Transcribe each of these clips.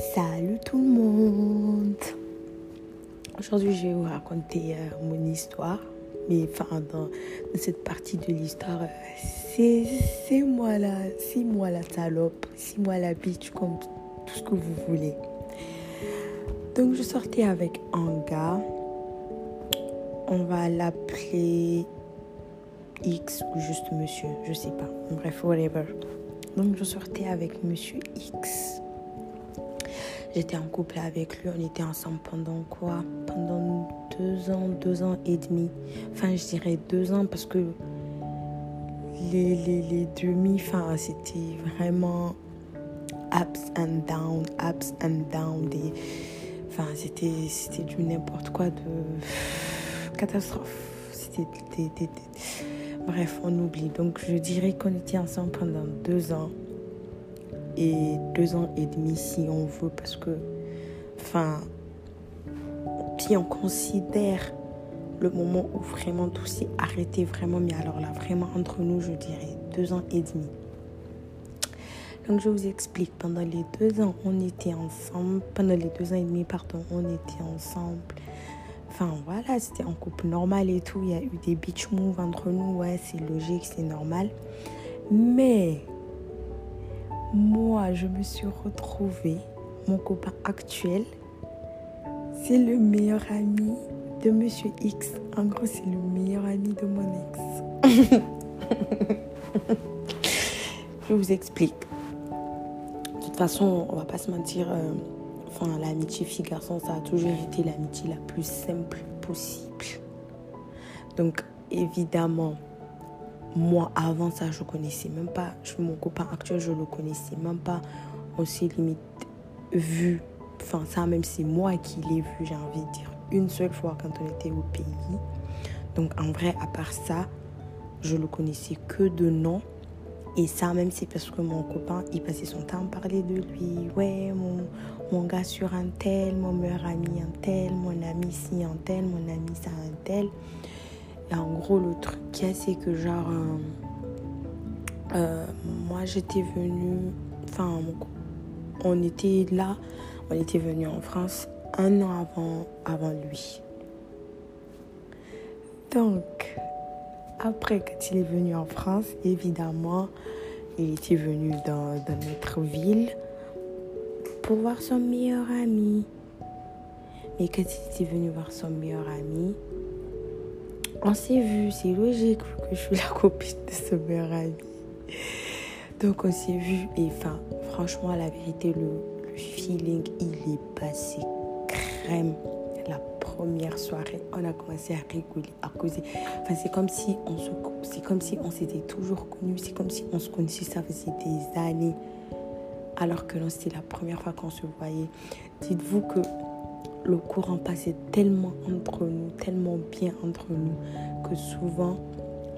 Salut tout le monde Aujourd'hui je vais vous raconter euh, mon histoire. Mais enfin dans, cette partie de l'histoire, c'est moi la, c'est moi la salope, c'est moi la bitch, comme tout ce que vous voulez. Donc je sortais avec un gars. On va l'appeler X ou juste monsieur, je sais pas. Bref, whatever. Donc je sortais avec monsieur X. J'étais en couple avec lui, on était ensemble pendant quoi? Pendant deux ans, deux ans et demi. Enfin, je dirais deux ans parce que les, les, les demi, enfin, c'était vraiment ups and down, ups and down. Des, enfin, c'était, c'était du n'importe quoi de catastrophe. C'était Bref, on oublie. Donc, je dirais qu'on était ensemble pendant deux ans deux ans et demi si on veut parce que, enfin, si on considère le moment où vraiment tout s'est arrêté vraiment, mais alors là, vraiment entre nous, je dirais deux ans et demi. Donc je vous explique, pendant les deux ans, on était ensemble, pendant les deux ans et demi, pardon, on était ensemble. Enfin voilà, c'était en couple normal et tout, il y a eu des beach moves entre nous, ouais, c'est logique, c'est normal. Mais moi, je me suis retrouvée, mon copain actuel, c'est le meilleur ami de Monsieur X. En gros, c'est le meilleur ami de mon ex. je vous explique. De toute façon, on va pas se mentir, euh, enfin, l'amitié fille-garçon, ça a toujours été l'amitié la plus simple possible. Donc, évidemment, moi, avant ça, je connaissais même pas. Mon copain actuel, je le connaissais même pas. On s'est limite vu. Enfin, ça, même c'est moi qui l'ai vu, j'ai envie de dire, une seule fois quand on était au pays. Donc, en vrai, à part ça, je le connaissais que de nom. Et ça, même, c'est parce que mon copain, il passait son temps à parler de lui. Ouais, mon, mon gars sur un tel, mon meilleur ami un tel, mon ami si un tel, mon ami ça un tel. En gros, le truc c'est que genre, euh, euh, moi j'étais venue, enfin, on était là, on était venu en France un an avant, avant lui. Donc, après, quand il est venu en France, évidemment, il était venu dans, dans notre ville pour voir son meilleur ami. Mais quand il était venu voir son meilleur ami, on s'est vu, c'est logique que je suis la copine de ce meilleur ami. Donc on s'est vu et enfin, franchement, la vérité, le, feeling, il est passé crème. La première soirée, on a commencé à rigoler, à causer. Enfin, c'est comme si on se, c'est comme si on s'était toujours connus. C'est comme si on se connaissait, ça faisait des années. Alors que non, c'était la première fois qu'on se voyait. Dites-vous que le courant passait tellement entre nous, tellement bien entre nous, que souvent,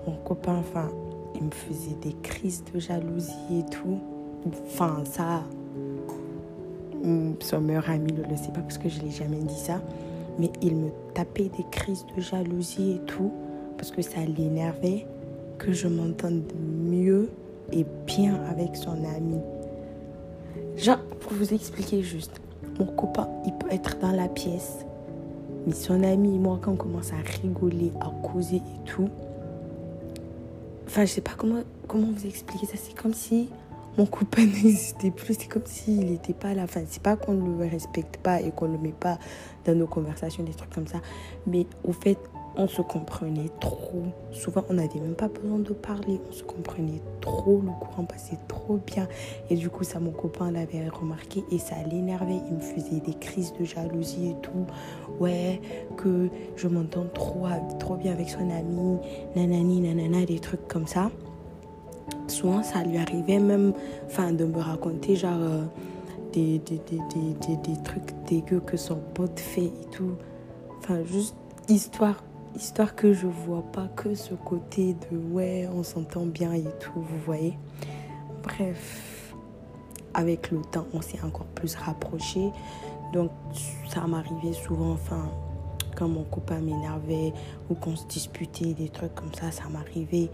mon copain, enfin, il me faisait des crises de jalousie et tout. Enfin, ça, son meilleur ami ne le sait pas parce que je ne l'ai jamais dit ça. Mais il me tapait des crises de jalousie et tout parce que ça l'énervait que je m'entende mieux et bien avec son ami. Genre, pour vous expliquer juste, mon copain, il peut être dans la pièce. Mais son ami et moi, quand on commence à rigoler, à causer et tout, enfin, je sais pas comment, comment vous expliquer ça. C'est comme si mon copain n'existait plus. C'est comme s'il n'était pas là. Enfin, c'est pas qu'on ne le respecte pas et qu'on ne le met pas dans nos conversations, des trucs comme ça. Mais au fait, on se comprenait trop. Souvent, on n'avait même pas besoin de parler. On se comprenait trop. Le courant passait trop bien. Et du coup, ça, mon copain l'avait remarqué et ça l'énervait. Il me faisait des crises de jalousie et tout. Ouais, que je m'entends trop, trop bien avec son ami. Nanani, nanana, des trucs comme ça. Souvent, ça lui arrivait même enfin, de me raconter genre euh, des, des, des, des, trucs dégueux que son pote fait et tout. Enfin, juste histoire histoire que je vois pas que ce côté de ouais, on s'entend bien et tout, vous voyez. Bref, avec le temps, on s'est encore plus rapprochés. Donc, ça m'arrivait souvent, enfin, quand mon copain m'énervait ou qu'on se disputait, des trucs comme ça, ça m'arrivait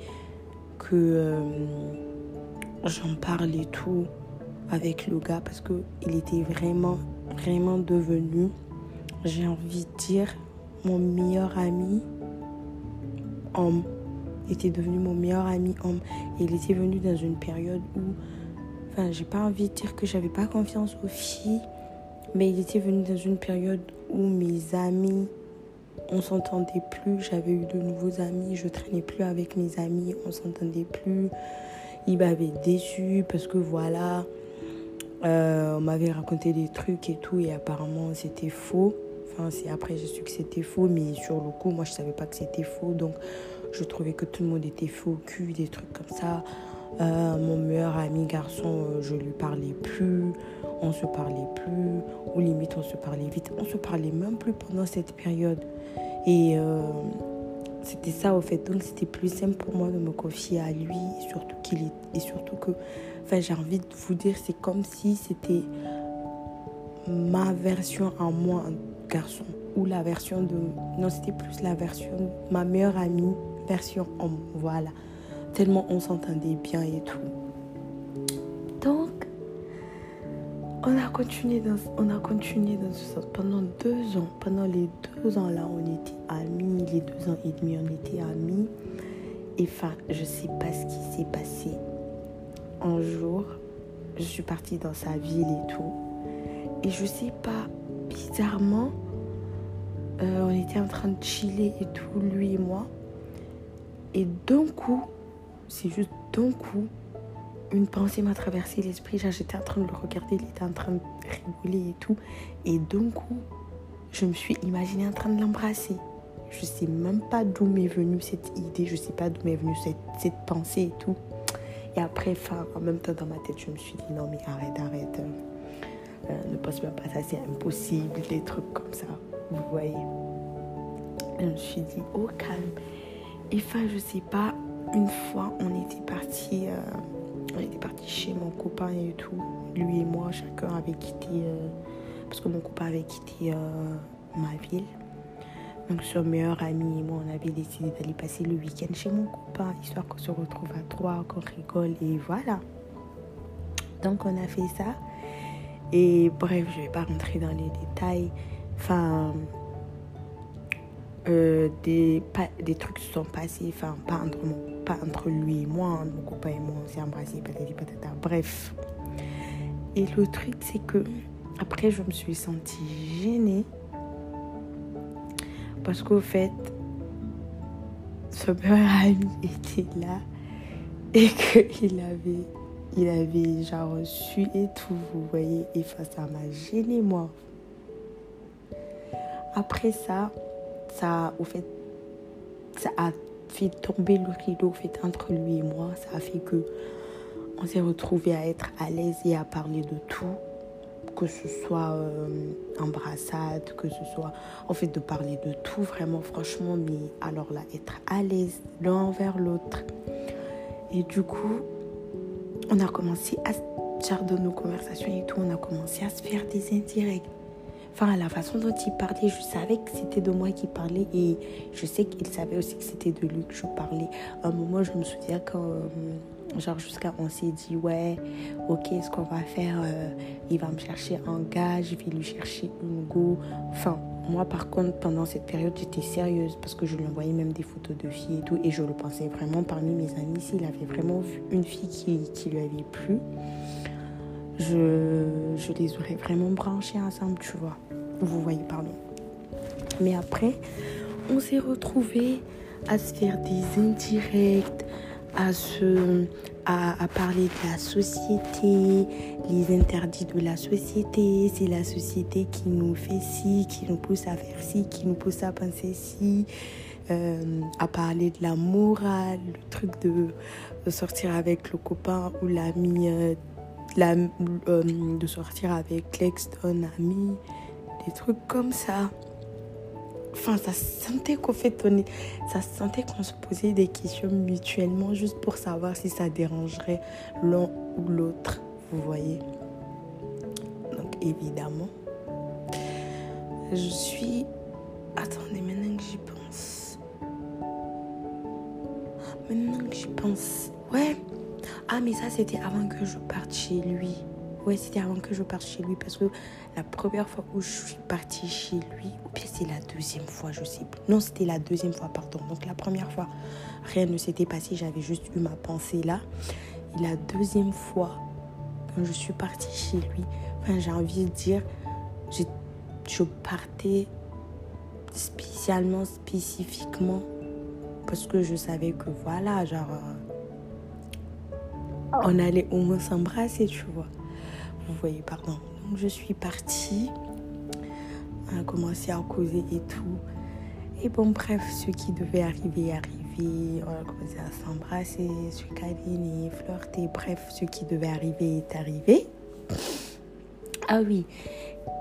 que euh, j'en parle et tout. avec le gars parce que il était vraiment, vraiment devenu, j'ai envie de dire, mon meilleur ami homme. Était devenu mon meilleur ami homme. Et il était venu dans une période où, enfin, j'ai pas envie de dire que j'avais pas confiance aux filles, mais il était venu dans une période où mes amis, on s'entendait plus. J'avais eu de nouveaux amis, je traînais plus avec mes amis, on s'entendait plus. Il m'avait déçu parce que voilà, euh, on m'avait raconté des trucs et tout, et apparemment c'était faux. Enfin, c'est après j'ai su que c'était faux, mais sur le coup, moi je savais pas que c'était faux, donc je trouvais que tout le monde était faux cul, des trucs comme ça. Euh, mon meilleur ami garçon, euh, je lui parlais plus, on se parlait plus, ou limite on se parlait vite, on se parlait même plus pendant cette période. Et euh, c'était ça au fait, donc c'était plus simple pour moi de me confier à lui, surtout qu'il est, et surtout que, enfin j'ai envie de vous dire, c'est comme si c'était ma version à moi, garçon, ou la version de, non c'était plus la version, ma meilleure amie version homme, voilà. Tellement on s'entendait bien et tout. Donc, on a continué dans, on a continué dans ce sens pendant deux ans. Pendant les deux ans là, on était amis. Les deux ans et demi, on était amis. Et enfin, je sais pas ce qui s'est passé. Un jour, je suis partie dans sa ville et tout. Et je sais pas, bizarrement, euh, on était en train de chiller et tout, lui et moi. Et d'un coup, c'est juste d'un coup, une pensée m'a traversé l'esprit. J'étais en train de le regarder, il était en train de rigoler et tout. Et d'un coup, je me suis imaginée en train de l'embrasser. Je sais même pas d'où m'est venue cette idée, je sais pas d'où m'est venue cette, pensée et tout. Et après, en même temps, dans ma tête, je me suis dit non, mais arrête, arrête. Euh, ne pense même pas ça, c'est impossible, des trucs comme ça. Vous voyez. je me suis dit, oh calme. Et enfin, je sais pas, une fois, on était parti, euh, on était parti chez mon copain et tout. Lui et moi, chacun avait quitté, euh, parce que mon copain avait quitté euh, ma ville. Donc, son meilleur ami et moi, on avait décidé d'aller passer le week-end chez mon copain, histoire qu'on se retrouve à trois, qu'on rigole et voilà. Donc, on a fait ça. Et bref, je vais pas rentrer dans les détails. Enfin, euh, des, des trucs se sont passés, enfin, pas entre, pas entre lui et moi, mon copain et moi, on s'est embrassés, patati patata, bref. Et le truc, c'est que après, je me suis sentie gênée parce qu'au fait, son meilleur ami était là et qu'il avait, il avait genre reçu et tout, vous voyez, et ça m'a gêné moi. Après ça, ça, au fait, a fait tomber le rideau fait, entre lui et moi. Ça a fait que on s'est retrouvé à être à l'aise et à parler de tout. Que ce soit euh, embrassade, que ce soit en fait de parler de tout vraiment franchement, mais alors là, être à l'aise l'un envers l'autre. Et du coup, on a commencé à faire de nos conversations et tout, on a commencé à se faire des indirects Enfin, la façon dont il parlait, je savais que c'était de moi qui parlait et je sais qu'il savait aussi que c'était de lui que je parlais. À un moment, je me souviens quand, euh, genre, jusqu'à on s'est dit, ouais, ok, ce qu'on va faire, euh, il va me chercher un gars, je vais lui chercher une go. Enfin, moi, par contre, pendant cette période, j'étais sérieuse parce que je lui envoyais même des photos de filles et tout. Et je le pensais vraiment parmi mes amis, s'il avait vraiment vu une fille qui, qui lui avait plu je, je les aurais vraiment branchés ensemble, tu vois. Vous voyez, pardon. Mais après, on s'est retrouvés à se faire des indirects, à, se, à, parler de la société, les interdits de la société. C'est la société qui nous fait ci, qui nous pousse à faire ci, qui nous pousse à penser ci. Euh, à parler de la morale, le truc de, de sortir avec le copain ou l'ami euh, euh, de sortir avec l'ex d'un ami, des trucs comme ça. Enfin, ça sentait qu'on fait on ça sentait qu'on se posait des questions mutuellement juste pour savoir si ça dérangerait l'un ou l'autre, vous voyez. Donc évidemment, je suis. Attendez, maintenant que j'y pense. Maintenant que j'y pense. Ouais, ah, mais ça, c'était avant que je parte chez lui. Ouais, c'était avant que je parte chez lui parce que la première fois où je suis partie chez lui, ou bien c'est la deuxième fois, je sais plus. Non, c'était la deuxième fois, pardon. Donc la première fois, rien ne s'était passé, j'avais juste eu ma pensée là. Et la deuxième fois, quand je suis partie chez lui, enfin, j'ai envie de dire, je partais spécialement, spécifiquement, parce que je savais que voilà, genre, euh, on allait au moins s'embrasser, tu vois. Vous voyez, pardon. Donc je suis partie, a commencé à causer et tout. Et bon, bref, ce qui devait arriver arrivé. On a commencé à s'embrasser, se câliner, flirter. Bref, ce qui devait arriver est arrivé. Ah oui,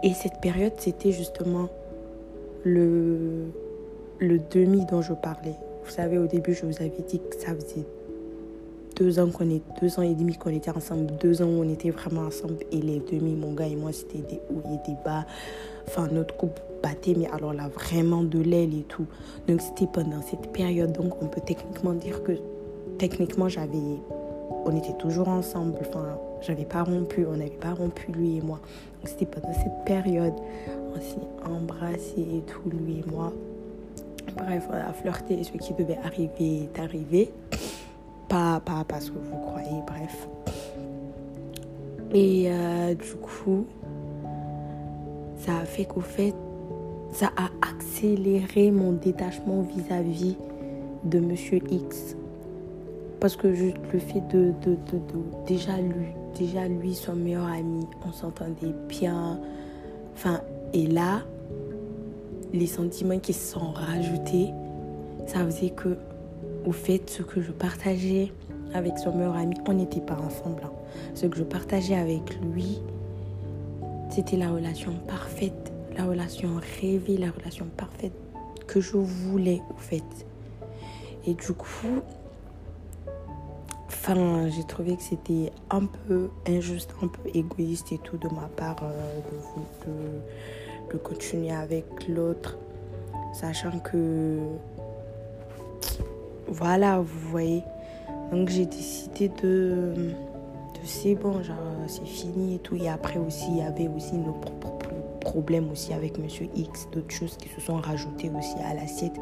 et cette période, c'était justement le, le demi dont je parlais. Vous savez, au début, je vous avais dit que ça faisait deux ans qu'on est, deux ans et demi qu'on était ensemble, deux ans où on était vraiment ensemble. Et les demi, mon gars et moi, c'était des hauts et des bas. Enfin, notre couple battait, mais alors là, vraiment de l'aile et tout. Donc, c'était pendant cette période. Donc, on peut techniquement dire que, techniquement, j'avais, on était toujours ensemble. Enfin, j'avais pas rompu, on n'avait pas rompu, lui et moi. Donc, c'était pendant cette période. On s'est embrassé et tout, lui et moi. Bref, on a flirté. Ce qui devait arriver est arrivé. Pas, pas parce que vous croyez, bref. Et euh, du coup, ça a fait qu'au fait, ça a accéléré mon détachement vis-à-vis de Monsieur X. Parce que juste le fait de, de, de, déjà lui, déjà lui, son meilleur ami, on s'entendait bien. Enfin, et là, les sentiments qui se sont rajoutés, ça faisait que au fait, ce que je partageais avec son meilleur ami, on n'était pas ensemble. Hein. Ce que je partageais avec lui, c'était la relation parfaite, la relation rêvée, la relation parfaite que je voulais, au fait. Et du coup, enfin, j'ai trouvé que c'était un peu injuste, un peu égoïste et tout de ma part euh, de, de continuer avec l'autre, sachant que voilà, vous voyez. Donc j'ai décidé de, de c'est bon, genre c'est fini et tout. Et après aussi, il y avait aussi nos propres problèmes aussi avec Monsieur X, d'autres choses qui se sont rajoutées aussi à l'assiette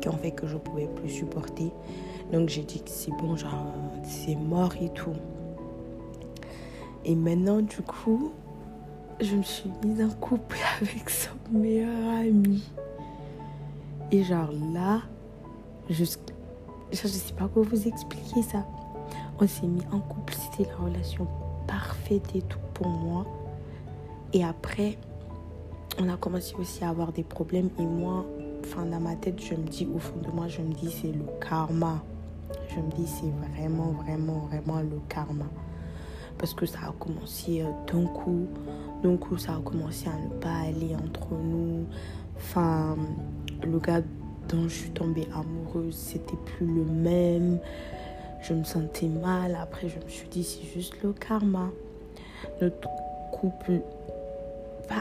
qui ont fait que je pouvais plus supporter. Donc j'ai dit que c'est bon, genre c'est mort et tout. Et maintenant, du coup, je me suis mise en couple avec son meilleur ami. Et genre là, jusqu'à je ne sais pas comment vous expliquer ça. On s'est mis en couple, c'était la relation parfaite et tout pour moi. Et après, on a commencé aussi à avoir des problèmes. Et moi, enfin, dans ma tête, je me dis, au fond de moi, je me dis, c'est le karma. Je me dis, c'est vraiment, vraiment, vraiment le karma. Parce que ça a commencé euh, d'un coup. D'un coup, ça a commencé à ne pas aller entre nous. Enfin, le gars je suis tombée amoureuse, c'était plus le même. Je me sentais mal. Après, je me suis dit, c'est juste le karma. Notre couple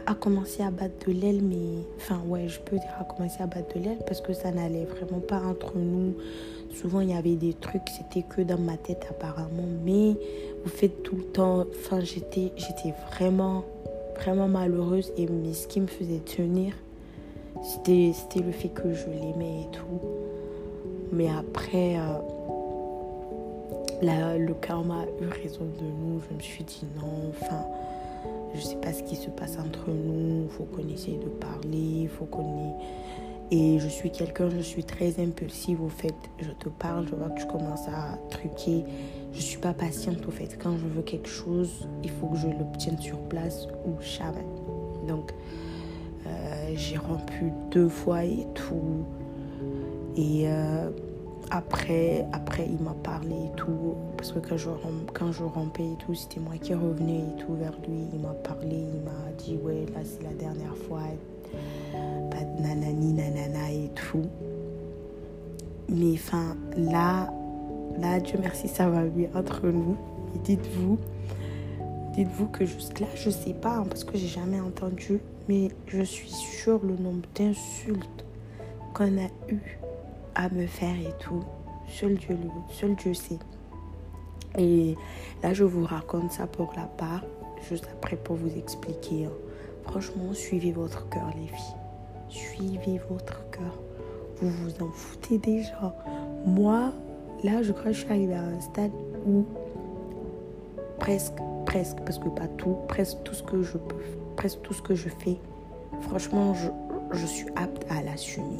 a commencé à battre de l'aile, mais enfin, ouais, je peux dire a commencé à battre de l'aile parce que ça n'allait vraiment pas entre nous. Souvent, il y avait des trucs, c'était que dans ma tête apparemment, mais vous faites tout le temps. Enfin, j'étais, j'étais vraiment, vraiment malheureuse et ce qui me faisait tenir, c'était, le fait que je l'aimais et tout. Mais après, euh, le karma a eu raison de nous. Je me suis dit non, enfin, je sais pas ce qui se passe entre nous. Il faut qu'on essaye de parler, faut qu'on. Et je suis quelqu'un, je suis très impulsive au fait. Je te parle, je vois que tu commences à truquer. Je suis pas patiente au fait. Quand je veux quelque chose, il faut que je l'obtienne sur place ou jamais. Donc, j'ai rompu deux fois et tout. Et euh, après, après, il m'a parlé et tout. Parce que quand je, quand je rompais et tout, c'était moi qui revenais et tout vers lui. Il m'a parlé, il m'a dit, ouais, là c'est la dernière fois. Nanani, nanana et tout. Mais enfin, là, là, Dieu merci, ça va mieux entre nous. Et dites-vous, dites-vous que jusque là, je sais pas, hein, parce que j'ai jamais entendu mais je suis sûre le nombre d'insultes qu'on a eu à me faire et tout. Seul Dieu, seul Dieu sait. Et là, je vous raconte ça pour la part. juste après pour vous expliquer. Hein. Franchement, suivez votre cœur, les filles. Suivez votre cœur. Vous vous en foutez déjà. Moi, là, je crois que je suis arrivée à un stade où presque, presque, parce que pas tout, presque tout ce que je peux, presque tout ce que je fais, franchement, je, je suis apte à l'assumer.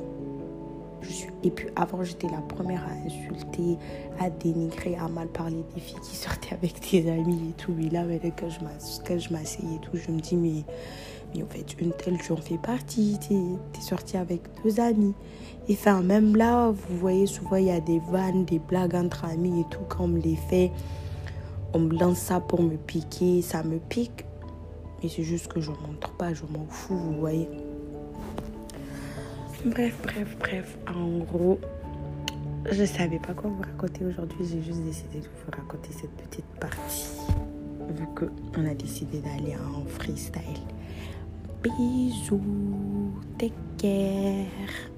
Je suis... Et puis avant, j'étais la première à insulter, à dénigrer, à mal parler des filles qui sortaient avec des amis et tout. Et là, quand je m'asseyais et tout, je me dis, mais, mais en fait, une telle, j'en fais partie. Tu es, sortie avec deux amis. Et enfin, même là, vous voyez, souvent, il y a des vannes, des blagues entre amis et tout. Quand on me les fait, on me lance ça pour me piquer. Ça me pique. Mais c'est juste que je ne montre pas, je m'en fous, vous voyez. Bref, bref, bref. En gros, je savais pas quoi vous raconter aujourd'hui. J'ai juste décidé de vous raconter cette petite partie. Vu qu'on a décidé d'aller en freestyle. Bisous. Take care.